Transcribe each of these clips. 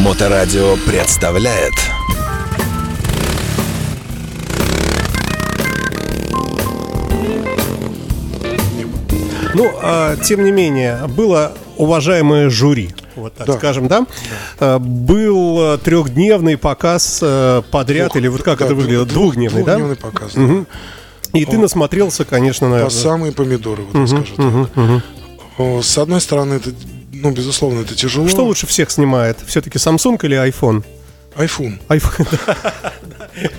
Моторадио представляет Ну, а, тем не менее, было уважаемое жюри, вот так Да. скажем, да? А, Был а, трехдневный показ а, подряд, или вот как Да, это выглядело? двух- Двухдневный, да? Двухдневный показ. да. И ты насмотрелся, конечно, По наверное. самые помидоры, вот я скажу так. О, С одной стороны, это, ну, безусловно, это тяжело. Что лучше всех снимает? Все-таки Samsung или iPhone? iPhone. iPhone.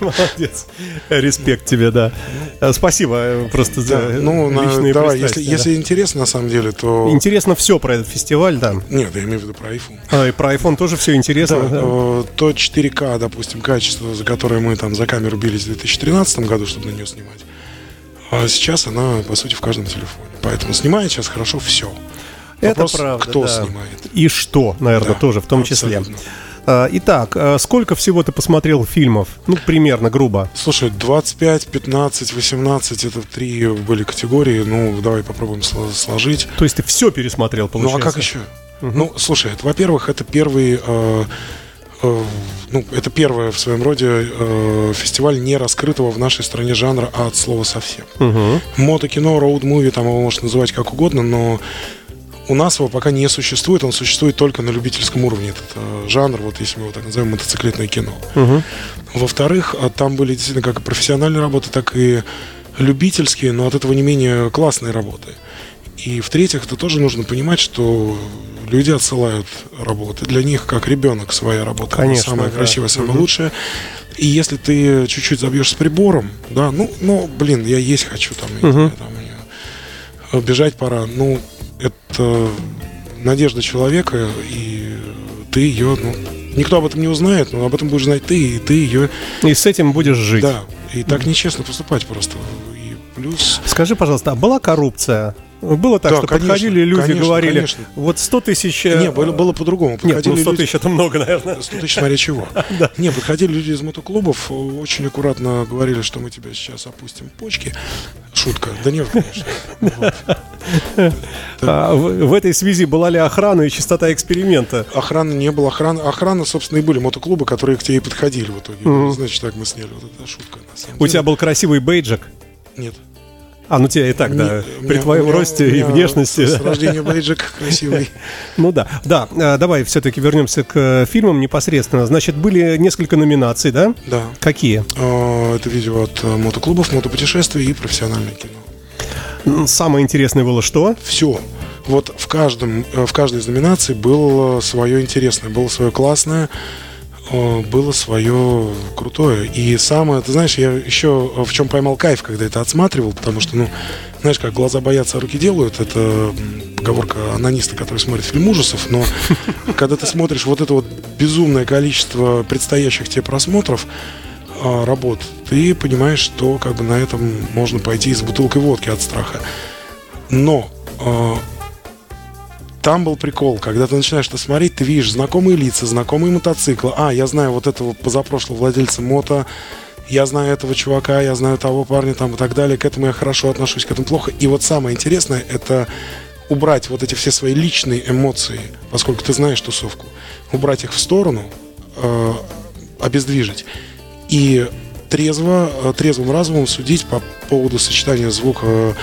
Молодец. Респект тебе, да. А, Спасибо э, просто за Да, ну, личные давай, если, пристрастия, если интересно, на самом деле, то... да. Интересно все про этот фестиваль, да. Нет, я имею в виду про iPhone. А, и про iPhone тоже все интересно. Да, да. э, то 4К, допустим, качество, за которое мы там за камеру бились в 2013 году, чтобы на нее снимать. А сейчас она, по сути, в каждом телефоне. Поэтому снимает сейчас хорошо все. Это Вопрос, правда, кто да. снимает. И что, наверное, Да, тоже в том числе. абсолютно. А, Итак, а, сколько всего ты посмотрел фильмов? Ну, примерно, грубо. Слушай, 25, 15, 18 это три были категории. Ну, давай попробуем сло- сложить. То есть ты все пересмотрел, Ну получается? а как еще? Ну, слушай, это, во-первых, это первый, э, э, ну, это первое в своем роде э, фестиваль не раскрытого в нашей стране жанра а от слова совсем. Мгм. Мотокино, роуд-муви, там его можно называть как угодно, но у нас его пока не существует, он существует только на любительском уровне, этот э, жанр, вот если мы его так назовем, мотоциклетное кино. Мгм. Во-вторых, а, там были действительно как профессиональные работы, так и любительские, но от этого не менее классные работы. И в-третьих, это тоже нужно понимать, что люди отсылают работы. Для них, как ребенок, своя работа. Конечно, самая да. красивая, самая лучшая. И если ты чуть-чуть забьешь с прибором, да, ну, ну, блин, я есть хочу там, я не знаю, там э, бежать пора. Ну, это надежда человека, и ты ее, ну, никто об этом не узнает, но об этом будешь знать ты, и ты ее, И с этим будешь жить. да, и так нечестно поступать просто. Плюс, Скажи, пожалуйста, а была коррупция? Было так, Да, что конечно, подходили люди, конечно, говорили, конечно. вот 100 тысяч... э, не, было, было по-другому. Нет, ну 100 люди- тысяч это много, наверное. 100 тысяч, смотря чего. Не, подходили люди из мотоклубов, очень аккуратно говорили, что мы тебя сейчас опустим почки. Шутка. Да нет, конечно. Вот. А в, в этой связи была ли охрана и частота эксперимента? Охраны не было. Охрана, охрана, собственно, и были мотоклубы, которые к тебе и подходили в итоге. Значит, так мы сняли. Вот это шутка, У тебя был красивый бейджик? Нет. А, ну тебя и так, да, Не- при меня- твоем меня- росте и внешности. С, рождения бейджик красивый. Ну да, да, э, давай все-таки вернемся к э, фильмам непосредственно. Значит, были несколько номинаций, да? Да. Какие? А, Это видео от э, мотоклубов, мотопутешествий и профессиональное кино. Самое интересное было что? Все. Вот в каждом, э, в каждой из номинаций было свое интересное, было свое классное, э, было свое крутое. И самое, ты знаешь, я еще в чем поймал кайф, когда это отсматривал, потому что, ну, знаешь, как глаза боятся, а руки делают, это поговорка анониста, который смотрит фильм ужасов, но когда ты смотришь вот это вот безумное количество предстоящих тебе просмотров, а, работ, ты понимаешь, что как бы на этом можно пойти с бутылкой водки от страха. Но там был прикол, когда ты начинаешь это смотреть, ты видишь знакомые лица, знакомые мотоциклы. А, я знаю вот этого позапрошлого владельца мото, я знаю этого чувака, я знаю того парня там и так далее. К этому я хорошо отношусь, к этому плохо. И вот самое интересное, это убрать вот эти все свои личные эмоции, поскольку ты знаешь тусовку, убрать их в сторону, э, обездвижить. И трезво, э, трезвым разумом судить по поводу сочетания звука э,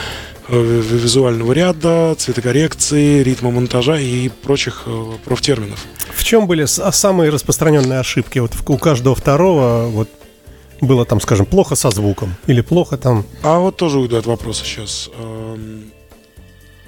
визуального ряда, цветокоррекции, ритма монтажа и прочих э, профтерминов. В чем были а, самые распространенные ошибки? Вот у каждого второго вот было там, скажем, плохо со звуком или плохо там. А вот тоже уйду от вопроса сейчас.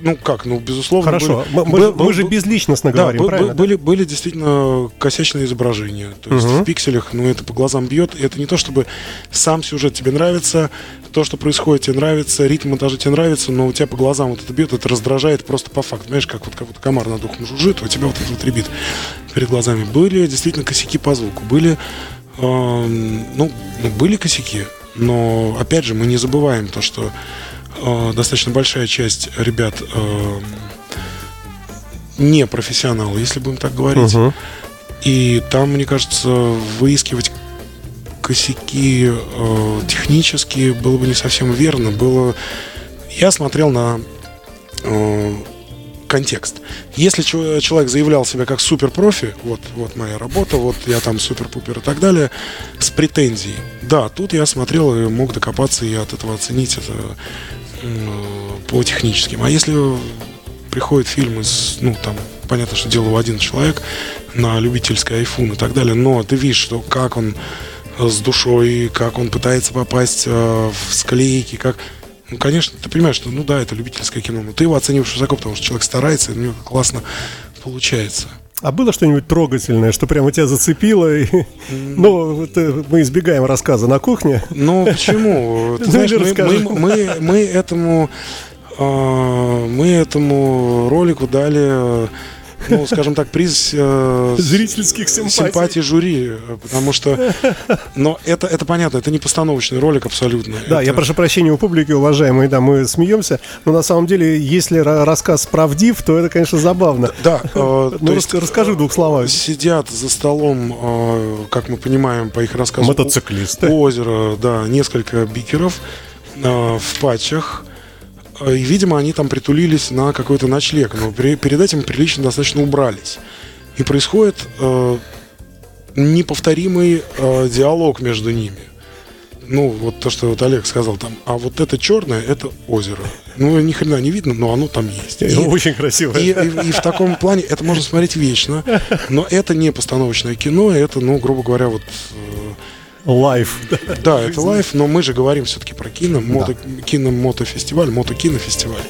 Ну как, ну безусловно. Хорошо, были- мы, был- же- мы был- же безличностно Да, говорим, бы- правильно? бы- были, были действительно косячные изображения. То есть Мгм. в пикселях, ну, это по глазам бьет. И это не то, чтобы сам сюжет тебе нравится, то, что происходит, тебе нравится, ритм монтажа тебе нравится, но у тебя по глазам вот это бьет, это раздражает просто по факту. Знаешь, как вот как будто комар над ухом жужжит, у тебя вот это вот ребит перед глазами. Были действительно косяки по звуку. Были, ну, ну, были косяки, но, опять же, мы не забываем то, что э, достаточно большая часть ребят эм, не профессионалы, если будем так говорить. Мгм. И там, мне кажется, выискивать косяки э, технические было бы не совсем верно. Было... Я смотрел на э, контекст. Если человек заявлял себя как суперпрофи, вот, вот моя работа, вот я там супер-пупер и так далее, с претензией, да, тут я смотрел и мог докопаться и от этого оценить это по техническим. А если приходит фильм из, ну, там, понятно, что делал один человек на любительский айфон и так далее, но ты видишь, что как он э, с душой, как он пытается попасть э, в склейки, как... Ну, конечно, ты понимаешь, что, ну да, это любительское кино, но ты его оцениваешь высоко, потому что человек старается, и у него классно получается. А было что-нибудь трогательное, что прямо тебя зацепило? И... Ну, вот, э, мы избегаем рассказа на кухне. Ну, почему? Ты Ну, знаешь, мы, мы- мы- мы этому а, мы этому ролику дали, ну, скажем так, приз э, Зрительских симпатий. симпатии жюри, э, потому что, но это это понятно, это не постановочный ролик абсолютно. Да, Это- я прошу прощения у публики, уважаемые, да, мы смеемся, но на самом деле, если ра- рассказ правдив, то это, конечно, забавно. Да, э, Ну, раска- расскажи в двух словах. Сидят за столом, э, как мы понимаем по их рассказу, Мотоциклисты. у озера, да, несколько бикеров э, в патчах. Э, И, видимо, они там притулились на какой-то ночлег, но при- перед этим прилично достаточно убрались. И происходит э, неповторимый э, диалог между ними. Ну, вот то, что вот Олег сказал там, а вот это черное, это озеро. Ну, ни хрена не видно, но оно там есть. И- Очень красиво. и, и- и в таком плане это можно смотреть вечно, но это не постановочное кино, это, ну, грубо говоря, вот э, Live. да, это live, но мы же говорим все-таки про кино, мото, киномотофестиваль, мотокинофестиваль.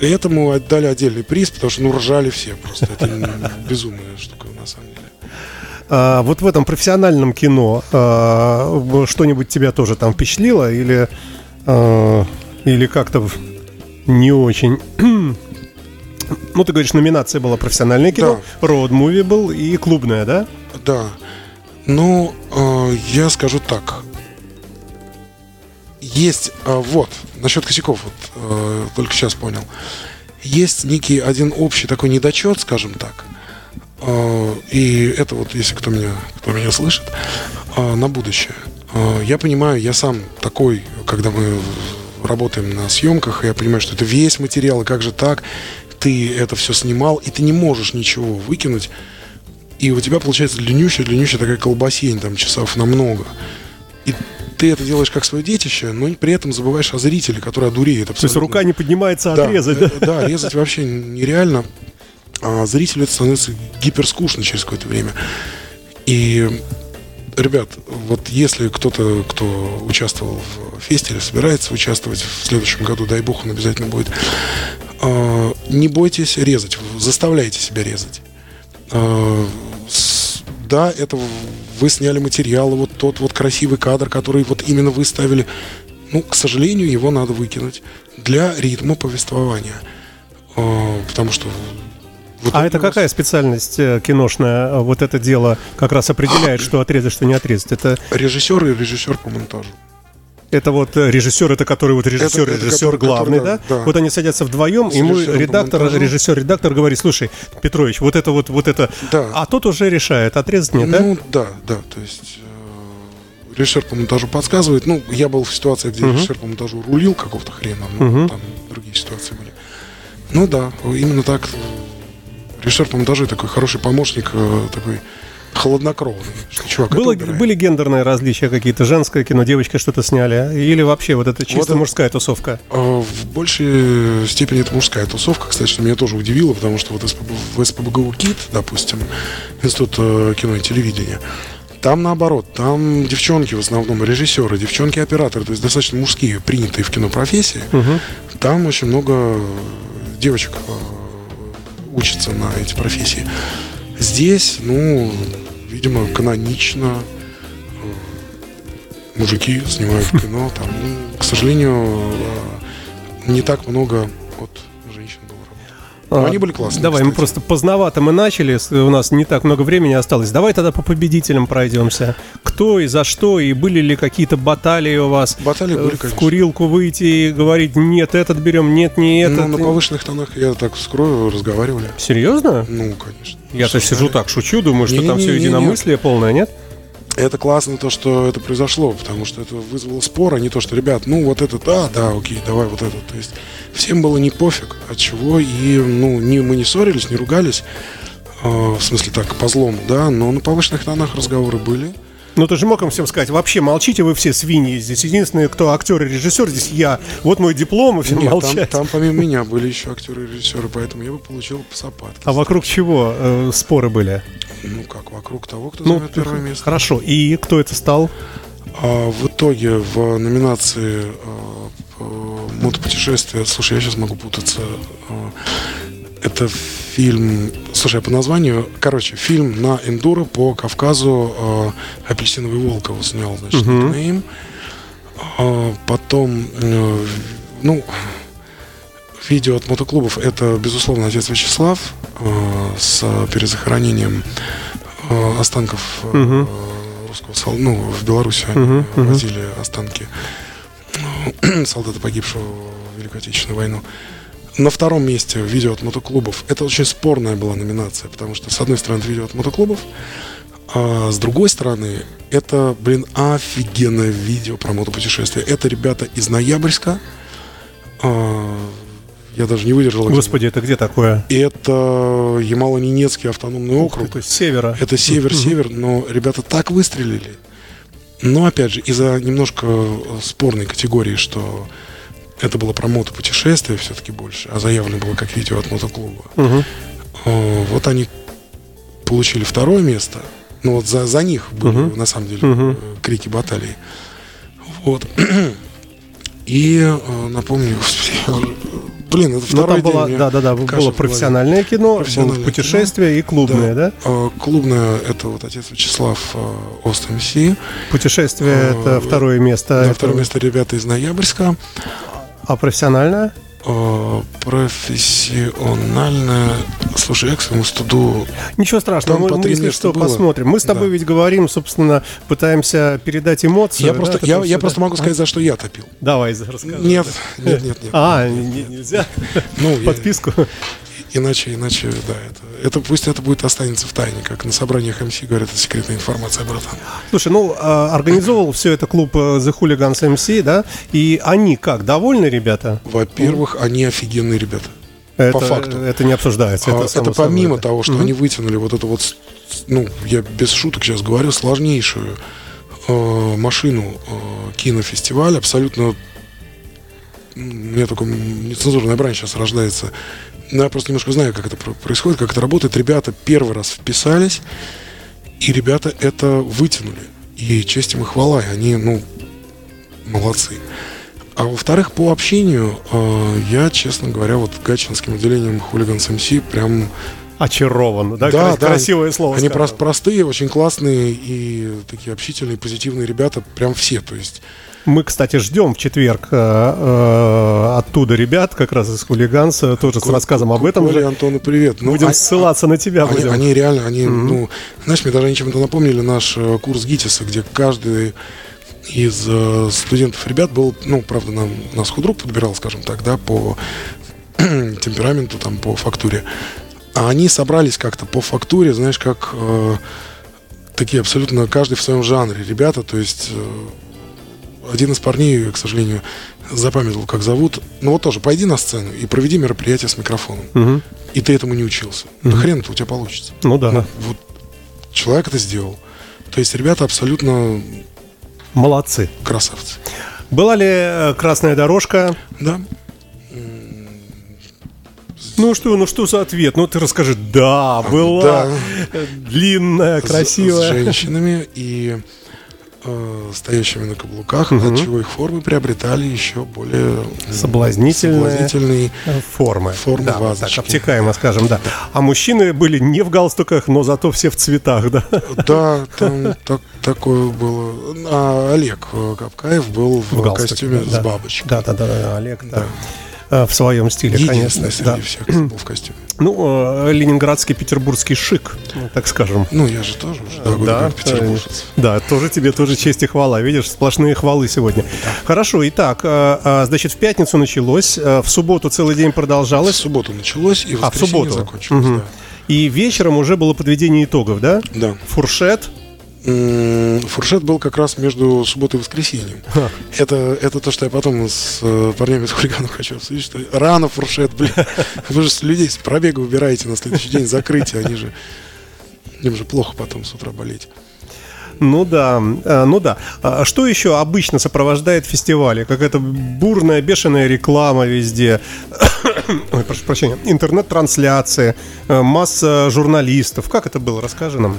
И этому отдали отдельный приз, потому что, ну, ржали все просто. Это безумная штука, на самом деле. А, вот в этом профессиональном кино а, что-нибудь тебя тоже там впечатлило или, а, или как-то не очень? Ну, ты говоришь, номинация была профессиональное кино, роуд-муви был и клубное, да? Да. Ну, э, я скажу так. Есть, э, вот, насчет косяков, вот, э, только сейчас понял. Есть некий один общий такой недочет, скажем так. Э, и это вот, если кто меня, кто меня слышит, э, на будущее. Э, я понимаю, я сам такой, когда мы работаем на съемках, я понимаю, что это весь материал, и как же так, ты это все снимал, и ты не можешь ничего выкинуть, и у тебя получается длиннющая, длиннющая такая колбасень, там, часов на много. И ты это делаешь как свое детище, но при этом забываешь о зрителе, который одуреет То есть абсолютно. рука не поднимается Да, отрезать, э, да? Да, резать вообще нереально. А зрителю это становится гиперскучно через какое-то время. И, ребят, вот если кто-то, кто участвовал в фестивале, собирается участвовать в следующем году, дай бог, он обязательно будет, а, не бойтесь резать, заставляйте себя резать. Да, это вы сняли материал, вот тот вот красивый кадр, который вот именно вы ставили. Ну, к сожалению, его надо выкинуть для ритма повествования. А, Потому что... вот А это какая специальность э, киношная? э, Вот это дело как раз определяет, что отрезать, что не отрезать. Это, Режиссер и режиссер по монтажу. Это вот э, режиссер, это который вот режиссер, Это- это режиссер который- главный, который, да? да. Вот они садятся вдвоем, С ему редактор, монтажу. режиссер, редактор говорит, слушай, Петрович, вот это вот, вот это. Да. А тот уже решает, отрезать нет, да? Ну, да, да. То есть э, режиссер по монтажу подсказывает. Ну, я был в ситуации, где режиссер по монтажу рулил какого-то хрена, ну, там другие ситуации были. Ну да, именно так. Режиссер по монтажу такой хороший помощник, э, такой холоднокровный. Чувак, Было, были гендерные различия какие-то? Женское кино, девочки что-то сняли? Или вообще вот это чисто это- мужская тусовка? А, В большей степени это мужская тусовка, кстати, что меня тоже удивило, потому что вот в СПБГУ КИТ, допустим, Институт э, кино и телевидения, там наоборот, там девчонки в основном, режиссеры, девчонки-операторы, то есть достаточно мужские, принятые в кино профессии. Там очень много девочек э, учатся на эти профессии. Здесь, ну, видимо, канонично э, мужики снимают кино. Там, ну, к сожалению, э, не так много Но А, они были классные. Давай, мы кстати. просто поздновато мы начали, у нас не так много времени осталось. Давай тогда по победителям пройдемся. Кто и за что, и были ли какие-то баталии у вас? Баталии Э, были, В конечно. курилку выйти и говорить, нет, этот берем, нет, не этот. Ну, на повышенных тонах я так скрою, разговаривали. Серьезно? Ну, конечно. Я-то сижу так, шучу, думаю, что там все Не-не-не-не-не. единомыслие полное, нет? Это классно то, что это произошло, потому что это вызвало спор, а не то, что, ребят, ну вот это, да, да, окей, давай вот это. То есть всем было не пофиг, от чего, и ну, не, мы не ссорились, не ругались, э, в смысле так, по злому, да, но на повышенных тонах разговоры были. Ну, ты же мог им всем сказать, вообще молчите, вы все свиньи здесь. Единственный, кто актер и режиссер, здесь я. Вот мой диплом, и все Нет, там, молчать. там помимо меня были еще актеры и режиссеры, поэтому я бы получил сапатки. А вокруг чего э, споры были? Ну как, вокруг того, кто Ну, займет первое место. Хорошо. И кто это стал? А в итоге в номинации а, по мотопутешествие, слушай, я сейчас могу путаться. А, Это фильм, слушай, по названию, короче, фильм на эндуро по Кавказу а, «Апельсиновый волк» его снял, значит, Мгм. никнейм. А, Потом, э, ну, видео от мотоклубов это, безусловно, отец Вячеслав э, с перезахоронением э, останков э, Мгм. русского солдата. Ну, в Беларуси они Мгм, мгм. возили останки э, солдата, погибшего в Великую Отечественную войну. На втором месте видео от мотоклубов. Это очень спорная была номинация, потому что, с одной стороны, это видео от мотоклубов, а с другой стороны, это, блин, офигенное видео про мотопутешествие. Это ребята из Ноябрьска. А, я даже не выдержал. Господи, это где такое? Это Ямало-Ненецкий автономный округ. То есть с севера. Это север-север, но ребята так выстрелили. Но, опять же, из-за немножко спорной категории, что это было про мотопутешествие все-таки больше, а заявлено было как видео от мотоклуба. Э, Вот они получили второе место. Ну вот за, за них были Мгм. на самом деле э, крики баталии. Вот. И э, напомню, блин, это Ну, второй там день. было, меня да, да, да, было профессиональное кино, Профессиональное путешествие и клубное, да? Э, Клубное это вот отец Вячеслав Ост МС. Путешествие это второе место. Это- второе место ребята из Ноябрьска. А профессиональное? Э, Профессиональное. Слушай, я к своему студу Ничего страшного, Там мы, если что, было. посмотрим. Мы с тобой Да. ведь говорим, собственно, пытаемся передать эмоции. Я да, просто, я, я просто могу сказать, за что я топил. Давай, расскажи. Нет, нет, нет, нет. А, не- не- нельзя? Ну, Подписку? Иначе, иначе, да, это, это пусть это будет останется в тайне, как на собраниях МС говорят, это секретная информация, братан. Слушай, ну, а, организовывал все это клуб э, The Hooligans MC, да? И они как, довольны, ребята? Во-первых, они офигенные ребята. Это, факту. Это не обсуждается. А, Это, Это, само собой, помимо да. того, что Мгм. они вытянули вот эту вот, ну, я без шуток сейчас говорю, сложнейшую э, машину э, кинофестиваля, абсолютно у меня только нецензурная брань сейчас рождается. Но я просто немножко знаю, как это про- происходит, как это работает. Ребята первый раз вписались, и ребята это вытянули. И честь им и хвала, и они, ну, молодцы. А во-вторых, по общению, э, я, честно говоря, вот гатчинским отделением хулиганс МС прям Очарован, да? Да, да, Красивое слово. они сказал. прос- простые, очень классные и такие общительные, позитивные ребята, прям все. То есть, Мы, кстати, ждем в четверг э, э, оттуда ребят, как раз из хулиганса, тоже с рассказом об этом Коля, же. Антону, привет. Ну, Будем а- ссылаться на тебя. Они, будем. они реально, они, ну, знаешь, мне даже они чем-то напомнили наш э, курс ГИТИСа, где каждый из э, студентов ребят был, ну, правда, нам, нас худрук подбирал, скажем так, да, по темпераменту, там, по фактуре. А они собрались как-то по фактуре, знаешь, как э, такие абсолютно каждый в своем жанре ребята, то есть э, один из парней, к сожалению, запамятовал, как зовут. Ну вот тоже, пойди на сцену и проведи мероприятие с микрофоном. Мгм. И ты этому не учился. Да хрен это у тебя получится. Ну да, Ну, вот человек это сделал. То есть ребята абсолютно молодцы. красавцы. Была ли э, красная дорожка? Да. Ну что, ну что за ответ? Ну ты расскажи. Да, была. Да. Длинная, С- С, красивая. женщинами и э, стоящими на каблуках, от чего их формы приобретали еще более м, Соблазнительные. соблазнительные. Формы. Формы да, вазочки. так обтекаемо, скажем, да. А мужчины были не в галстуках, но зато все в цветах, да. Да, там так- такое было. А Олег э, Капкаев был в, галстуке, костюме да. с бабочкой. Да, да, да, да, Олег, да. Э, В своем стиле, конечно. Да. всех, был в костюме. Ну, э, ленинградский, петербургский шик, так скажем. Ну, я же тоже уже года Да, как петербуржец. Да, тоже тебе тоже честь и хвала. Видишь, сплошные хвалы сегодня. Хорошо, итак, э, э, значит, в пятницу началось, э, в субботу целый день В продолжалось, субботу началось и в а в субботу. закончилось. Мгм. И вечером уже было подведение итогов, да? Да. да. Фуршет, Фуршет был как раз между субботой и воскресеньем. Ха. Это, это то, что я потом с э, парнями из хулиганов хочу обсудить, что рано фуршет, блин. Вы же с людей с пробега выбираете на следующий день закрытие, они же... Им же плохо потом с утра болеть. Ну да, а, ну да. А Что еще обычно сопровождает фестивали? Какая-то бурная, бешеная реклама везде. Ой, прошу прощения. Интернет-трансляции, э, масса журналистов. Как это было? Расскажи нам.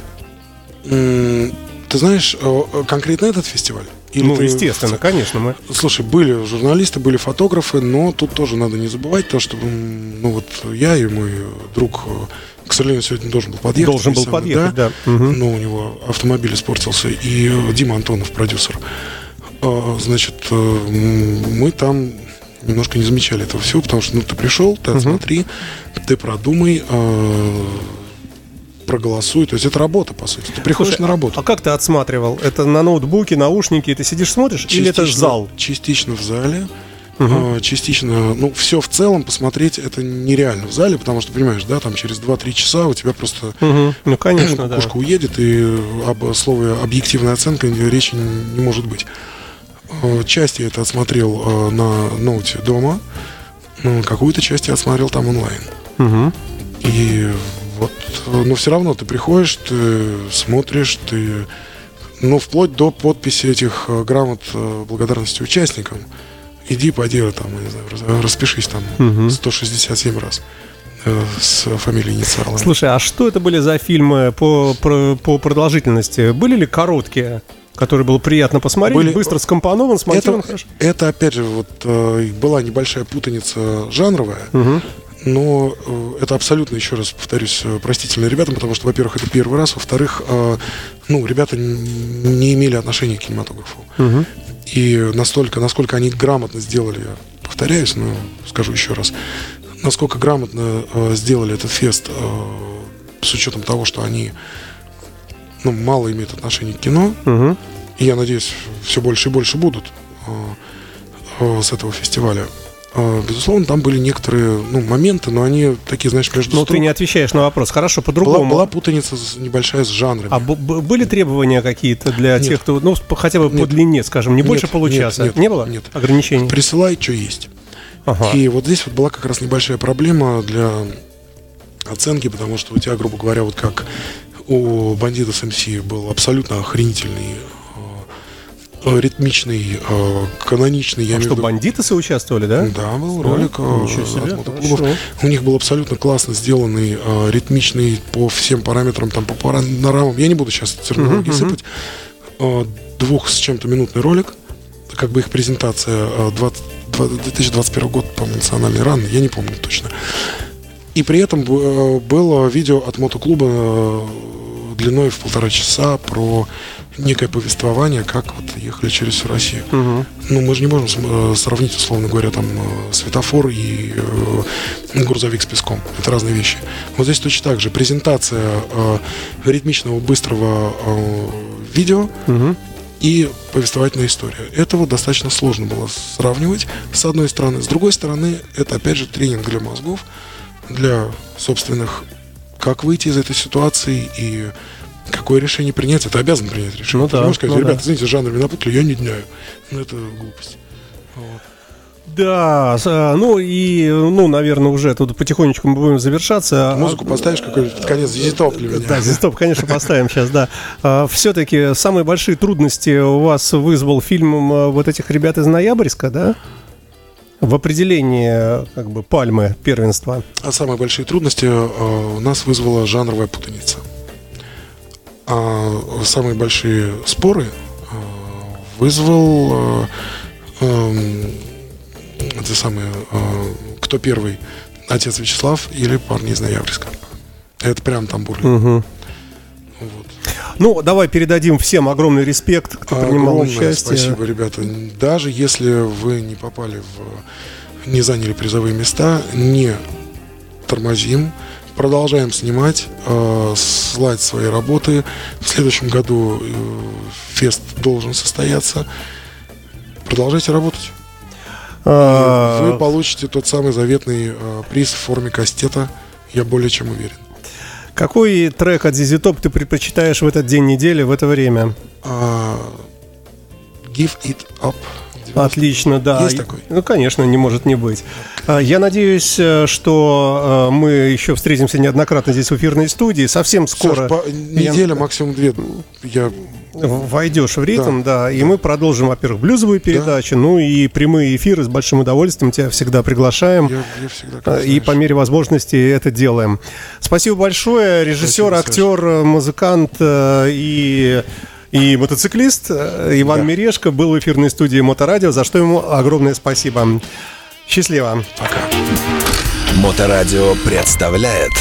Ты знаешь, э, э, конкретно этот фестиваль? Или ну, ты- естественно, конечно, мы. Слушай, были журналисты, были фотографы, но тут тоже надо не забывать то, что ну вот я и мой друг, э, к сожалению, сегодня должен был подъехать. Должен был самый, подъехать, да. Мгм. Но у него автомобиль испортился, и Дима Антонов, продюсер. Э, Значит, мы там немножко не замечали этого всего, потому что ну ты пришел, ты отсмотри, ты продумай, э, проголосуй. То есть это работа, по сути. Ты приходишь Слушай, на работу. А как ты отсматривал? Это на ноутбуке, наушники, ты сидишь смотришь? Или это Частично- зал? Частично в зале. а, Частично, ну, все в целом посмотреть это нереально в зале, потому что, понимаешь, да, там через 2-3 часа у тебя просто Мгм. Ну, конечно, да. кукушка уедет, и об слове объективная оценка речи не может быть. Э, Часть я это отсмотрел на ноуте дома, какую-то часть я отсмотрел там онлайн. Мгм. И вот, э, но все равно ты приходишь, ты смотришь, ты, ну, вплоть до подписи этих э, грамот э, благодарности участникам. Иди, пойди, там, я не знаю, распишись там Мгм. 167 раз с фамилией инициалами. Слушай, а что это были за фильмы по, про- по продолжительности? Были ли короткие, которые было приятно посмотреть, Были- быстро скомпонован, смонтирован это, хорошо? это, опять же, вот была небольшая путаница жанровая, Мгм. Но э, это абсолютно, еще раз повторюсь, э, простительно ребятам, потому что, во-первых, это первый раз, во-вторых, э, ну, ребята не имели отношения к кинематографу. Мгм. И настолько, насколько они грамотно сделали, я повторяюсь, но скажу еще раз, насколько грамотно э, сделали этот фест э, с учетом того, что они ну, мало имеют отношения к кино, Мгм. и я надеюсь, все больше и больше будут э, э, с этого фестиваля. Э, Безусловно, там были некоторые ну, моменты, но они такие, знаешь, между Ну, ты не отвечаешь на вопрос. Хорошо, была, по-другому. была путаница с- небольшая с жанрами. А были требования какие-то для Нет. тех, кто, ну, по- хотя бы по Нет. длине, скажем, не Нет, больше нет, получаса? нет, не было нет. ограничений? Присылай, что есть. Ага. И вот здесь вот была как раз небольшая проблема для оценки, потому что у тебя, грубо говоря, вот как у бандита с МС был абсолютно охренительный, ритмичный, э, каноничный, я А имею что, в виду- бандиты соучаствовали, да? Да, был ролик э, Ничего себе, хорошо. У них был абсолютно классно сделанный, э, ритмичный по всем параметрам, там по панорамам. Я не буду сейчас терминологии мгм. сыпать. Э, двух с чем-то минутный ролик. Как бы их презентация э, 20 два- 2021 год, по национальный ран, я не помню точно. И при этом э, было видео от мотоклуба э, длиной в полтора часа про некое повествование, как вот ехали через всю Россию. Мгм. Ну, мы же не можем э, сравнить, условно говоря, там э, светофор и э, грузовик с песком. Это разные вещи. Вот здесь точно так же. Презентация э, ритмичного, быстрого э, видео Мгм. и повествовательная история. Этого достаточно сложно было сравнивать, с одной стороны. С другой стороны, это, опять же, тренинг для мозгов, для собственных, как выйти из этой ситуации и какое решение принять. Это обязан принять решение. Ну да, можешь сказать, ну ребята, да. извините, жанр меня напутали, я не дняю. Ну, это глупость. Вот. Да, а, ну и, ну, наверное, уже тут потихонечку мы будем завершаться. Музыку поставишь какой-нибудь конец, зизитоп для меня. Да, стоп, конечно, поставим сейчас, да. все-таки самые большие трудности у вас вызвал фильм а, вот этих ребят из Ноябрьска, да? В определении как бы пальмы первенства. А самые большие трудности э, у нас вызвала жанровая путаница. А самые большие споры э, вызвал э, эм, те самые, э, кто первый, отец Вячеслав или парни из Ноябрьска. Это прям там бурлит. Ну, давай передадим всем огромный респект, кто принимал Огромное участие. спасибо, ребята. Даже если вы не попали в... не заняли призовые места, не тормозим, продолжаем снимать, э, слать свои работы. В следующем году э, фест должен состояться. Продолжайте работать. А, Вы получите тот самый заветный э, приз в форме кастета, я более чем уверен. Какой трек от ZZ Top ты предпочитаешь в этот день недели, в это время? А, Give It Up. Отлично, да. Есть такой? Ну, конечно, не может не быть. А, Я надеюсь, э, что э, мы еще встретимся неоднократно здесь в эфирной студии. Совсем скоро Саш, по- неделя, максимум две. Я войдешь в ритм, да, и мы продолжим, во-первых, блюзовую передачу, ну и прямые эфиры с большим удовольствием тебя всегда приглашаем. Я, я всегда, Э, И по мере возможности это делаем. Спасибо большое. Режиссер, Спасибо, актер, э, музыкант э, и, и мотоциклист Иван Да. Мирешко был в эфирной студии Моторадио, за что ему огромное спасибо. Счастливо. Пока. Моторадио представляет